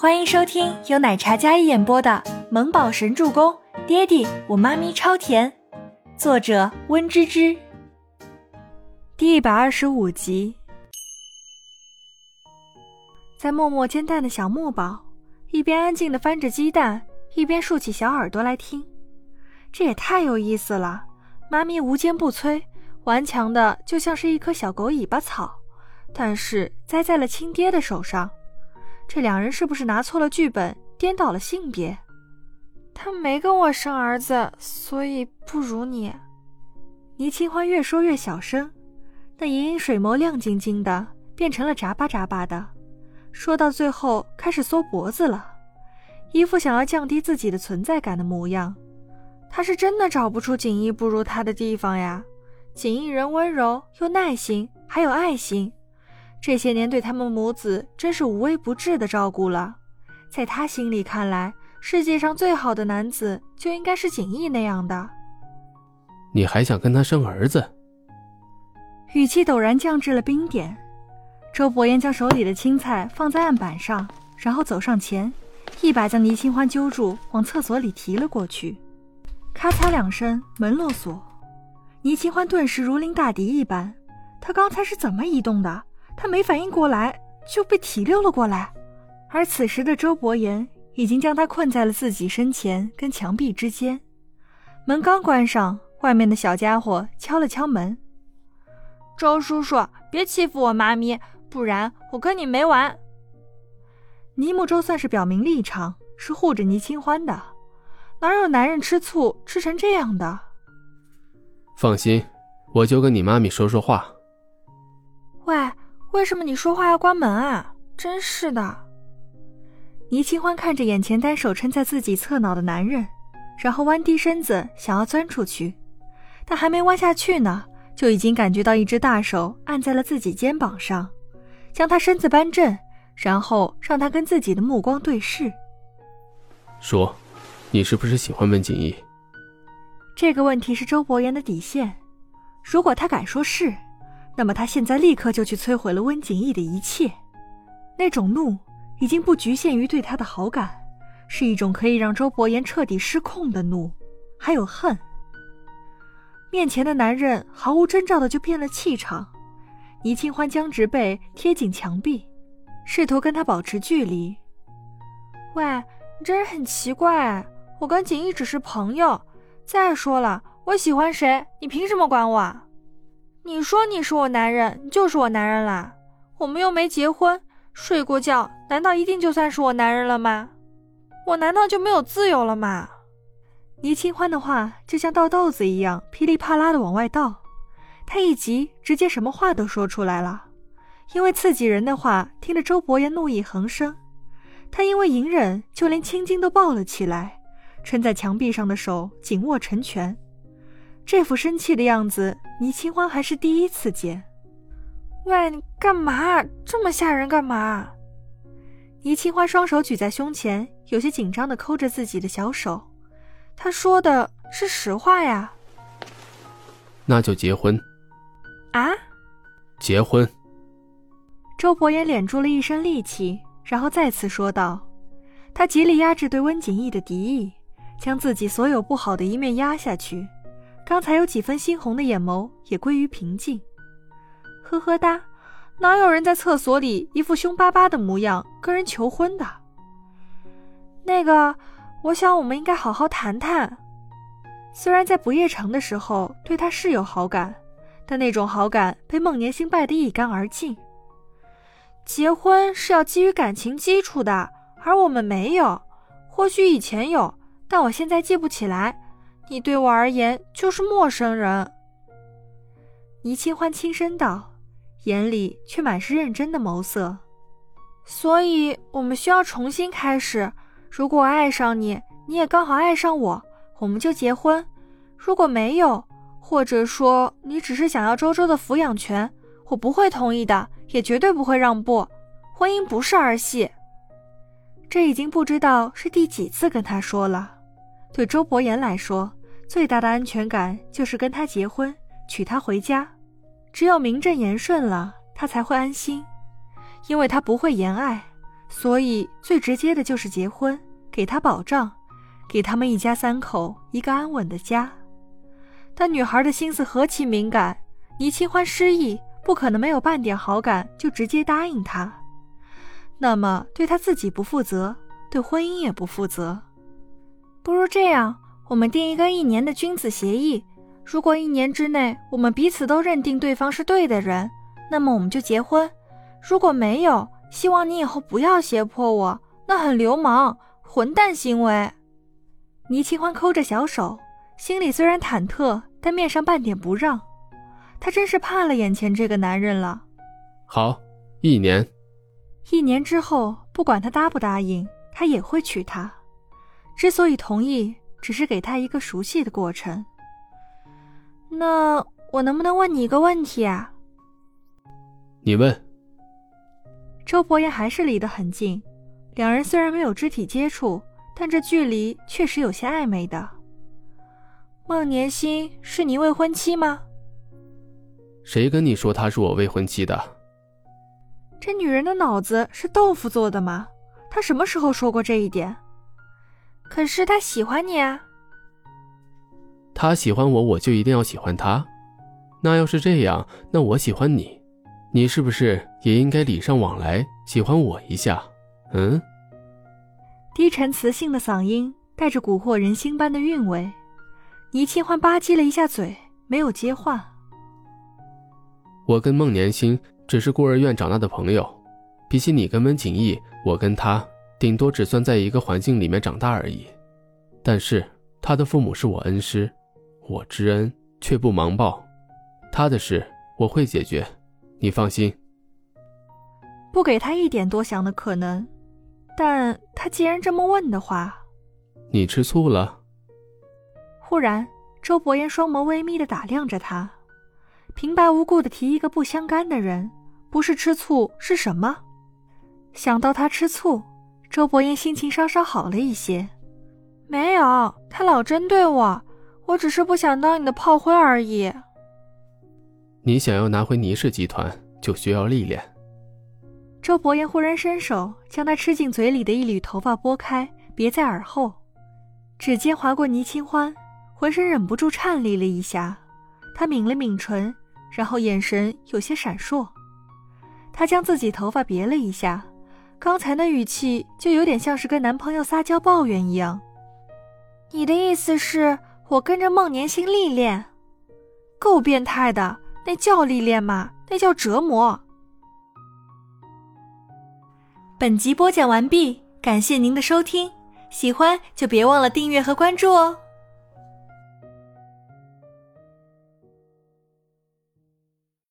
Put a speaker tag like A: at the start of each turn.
A: 欢迎收听由奶茶嘉一演播的《萌宝神助攻》，爹地我妈咪超甜，作者温芝芝。第一百二十五集，在默默煎蛋的小木宝一边安静的翻着鸡蛋，一边竖起小耳朵来听。这也太有意思了，妈咪无坚不摧，顽强的就像是一棵小狗尾巴草，但是栽在了亲爹的手上。这两人是不是拿错了剧本，颠倒了性别？
B: 他没跟我生儿子，所以不如你。
A: 倪清欢越说越小声，那盈盈水眸亮晶晶的，变成了眨巴眨巴的。说到最后，开始缩脖子了，一副想要降低自己的存在感的模样。
B: 他是真的找不出锦衣不如他的地方呀。锦衣人温柔又耐心，还有爱心。这些年对他们母子真是无微不至的照顾了，在他心里看来，世界上最好的男子就应该是景逸那样的。
C: 你还想跟他生儿子？
A: 语气陡然降至了冰点。周伯言将手里的青菜放在案板上，然后走上前，一把将倪清欢揪住，往厕所里提了过去。咔嚓两声，门落锁。倪清欢顿时如临大敌一般，他刚才是怎么移动的？他没反应过来，就被提溜了过来，而此时的周伯言已经将他困在了自己身前跟墙壁之间。门刚关上，外面的小家伙敲了敲门：“
B: 周叔叔，别欺负我妈咪，不然我跟你没完。”
A: 倪木周算是表明立场，是护着倪清欢的，哪有男人吃醋吃成这样的？
C: 放心，我就跟你妈咪说说话。
B: 喂。为什么你说话要关门啊？真是的！
A: 倪清欢看着眼前单手撑在自己侧脑的男人，然后弯低身子想要钻出去，但还没弯下去呢，就已经感觉到一只大手按在了自己肩膀上，将他身子扳正，然后让他跟自己的目光对视。
C: 说，你是不是喜欢温景逸？
A: 这个问题是周伯言的底线，如果他敢说是。那么他现在立刻就去摧毁了温景逸的一切，那种怒已经不局限于对他的好感，是一种可以让周伯言彻底失控的怒，还有恨。面前的男人毫无征兆的就变了气场，倪清欢僵直背贴紧墙壁，试图跟他保持距离。
B: 喂，你这人很奇怪，我跟景逸只是朋友。再说了，我喜欢谁，你凭什么管我？你说你是我男人，你就是我男人啦。我们又没结婚，睡过觉，难道一定就算是我男人了吗？我难道就没有自由了吗？
A: 倪清欢的话就像倒豆子一样，噼里啪啦的往外倒。他一急，直接什么话都说出来了。因为刺激人的话，听得周伯言怒意横生。他因为隐忍，就连青筋都抱了起来，撑在墙壁上的手紧握成拳。这副生气的样子，倪清欢还是第一次见。
B: 喂，你干嘛这么吓人？干嘛？
A: 倪清欢双手举在胸前，有些紧张的抠着自己的小手。他说的是实话呀。
C: 那就结婚。
B: 啊？
C: 结婚。
A: 周伯言敛住了一身戾气，然后再次说道：“他极力压制对温景逸的敌意，将自己所有不好的一面压下去。”刚才有几分猩红的眼眸也归于平静，呵呵哒，哪有人在厕所里一副凶巴巴的模样跟人求婚的？
B: 那个，我想我们应该好好谈谈。
A: 虽然在不夜城的时候对他是有好感，但那种好感被孟年星败得一干二净。
B: 结婚是要基于感情基础的，而我们没有，或许以前有，但我现在记不起来。你对我而言就是陌生人。”
A: 倪清欢轻声道，眼里却满是认真的眸色。
B: “所以，我们需要重新开始。如果爱上你，你也刚好爱上我，我们就结婚。如果没有，或者说你只是想要周周的抚养权，我不会同意的，也绝对不会让步。婚姻不是儿戏。”
A: 这已经不知道是第几次跟他说了。对周伯言来说。最大的安全感就是跟他结婚，娶她回家。只有名正言顺了，他才会安心，因为他不会言爱，所以最直接的就是结婚，给他保障，给他们一家三口一个安稳的家。但女孩的心思何其敏感，倪清欢失忆，不可能没有半点好感就直接答应他。那么对他自己不负责，对婚姻也不负责。
B: 不如这样，我们定一个一年的君子协议，如果一年之内我们彼此都认定对方是对的人，那么我们就结婚。如果没有，希望你以后不要胁迫我，那很流氓、混蛋行为。
A: 倪清欢抠着小手，心里虽然忐忑，但面上半点不让。他真是怕了眼前这个男人了。
C: 好，一年。
A: 一年之后，不管他答不答应，他也会娶她。之所以同意，只是给他一个熟悉的过程。
B: 那我能不能问你一个问题啊？
C: 你问。
A: 周伯言还是离得很近，两人虽然没有肢体接触，但这距离确实有些暧昧的。
B: 孟年心是你未婚妻吗？
C: 谁跟你说她是我未婚妻的？
A: 这女人的脑子是豆腐做的吗？她什么时候说过这一点？
B: 可是他喜欢你啊。
C: 他喜欢我，我就一定要喜欢他？那要是这样，那我喜欢你。你是不是也应该礼尚往来，喜欢我一下？嗯。
A: 低沉磁性的嗓音带着蛊惑人心般的韵味。倪清欢吧唧了一下嘴，没有接话。
C: 我跟孟年星只是孤儿院长大的朋友，比起你跟温景逸，我跟他顶多只算在一个环境里面长大而已。但是他的父母是我恩师，我知恩却不盲报，他的事我会解决。你放心，
A: 不给他一点多想的可能。但他既然这么问的话，
C: 你吃醋了？
A: 忽然，周伯言双眸微眯的打量着他，平白无故的提一个不相干的人，不是吃醋是什么？想到他吃醋，周伯言心情稍稍好了一些。
B: 没有，他老针对我，我只是不想当你的炮灰而已。
C: 你想要拿回倪氏集团，就需要历练。
A: 周伯言忽然伸手将他吃进嘴里的一缕头发拨开，别在耳后，指尖划过倪清欢，浑身忍不住颤栗了一下。他抿了抿唇，然后眼神有些闪烁。他将自己头发别了一下，刚才的语气就有点像是跟男朋友撒娇抱怨一样。
B: 你的意思是我跟着孟年星历练？够变态的！那叫历练吗？那叫折磨。
A: 本集播讲完毕，感谢您的收听，喜欢就别忘了订阅和关注哦。